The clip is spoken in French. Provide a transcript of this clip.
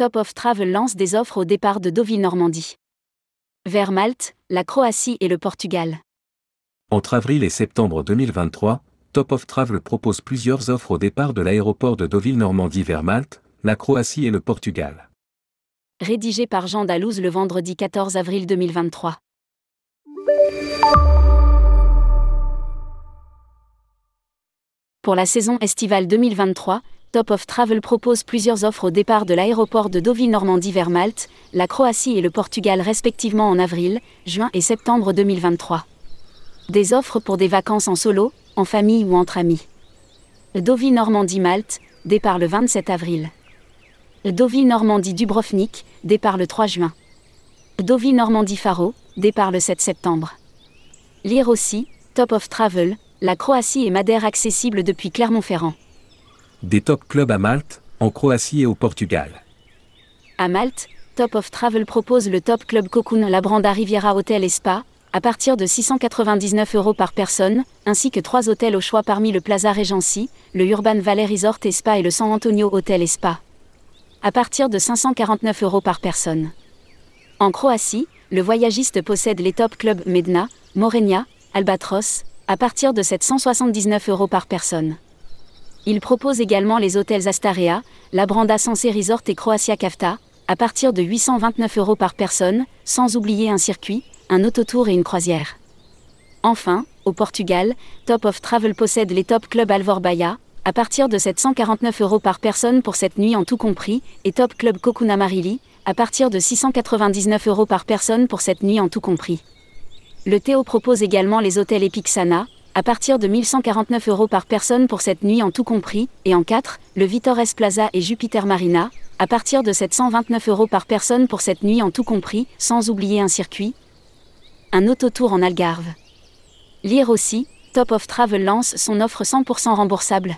Top of Travel lance des offres au départ de Deauville-Normandie. Vers Malte, la Croatie et le Portugal. Entre avril et septembre 2023, Top of Travel propose plusieurs offres au départ de l'aéroport de Deauville-Normandie vers Malte, la Croatie et le Portugal. Rédigé par Jean Dalouse le vendredi 14 avril 2023. Pour la saison estivale 2023, Top of Travel propose plusieurs offres au départ de l'aéroport de Deauville-Normandie vers Malte, la Croatie et le Portugal respectivement en avril, juin et septembre 2023. Des offres pour des vacances en solo, en famille ou entre amis. Deauville-Normandie-Malte, départ le 27 avril. Deauville-Normandie-Dubrovnik, départ le 3 juin. Deauville-Normandie-Faro, départ le 7 septembre. Lire aussi, Top of Travel, la Croatie et Madère accessible depuis Clermont-Ferrand. Des top clubs à Malte, en Croatie et au Portugal. À Malte, Top of Travel propose le Top Club Cocoon Labranda Riviera Hotel et Spa, à partir de 699 euros par personne, ainsi que trois hôtels au choix parmi le Plaza Regency, le Urban Valley Resort Spa et le San Antonio Hotel et Spa. À partir de 549 euros par personne. En Croatie, le voyagiste possède les top clubs Medna, Morenia, Albatros, à partir de 779 euros par personne. Il propose également les hôtels Astarea, la Branda Resort et Croatia Kafta, à partir de 829 euros par personne, sans oublier un circuit, un autotour et une croisière. Enfin, au Portugal, Top of Travel possède les Top Club Alvor Bahia, à partir de 749 euros par personne pour cette nuit en tout compris, et Top Club Kokuna Marili, à partir de 699 euros par personne pour cette nuit en tout compris. Le Théo propose également les hôtels Epic Sana, à partir de 1149 euros par personne pour cette nuit en tout compris, et en 4, le Vitores Plaza et Jupiter Marina, à partir de 729 euros par personne pour cette nuit en tout compris, sans oublier un circuit. Un autotour en Algarve. Lire aussi, Top of Travel lance son offre 100% remboursable.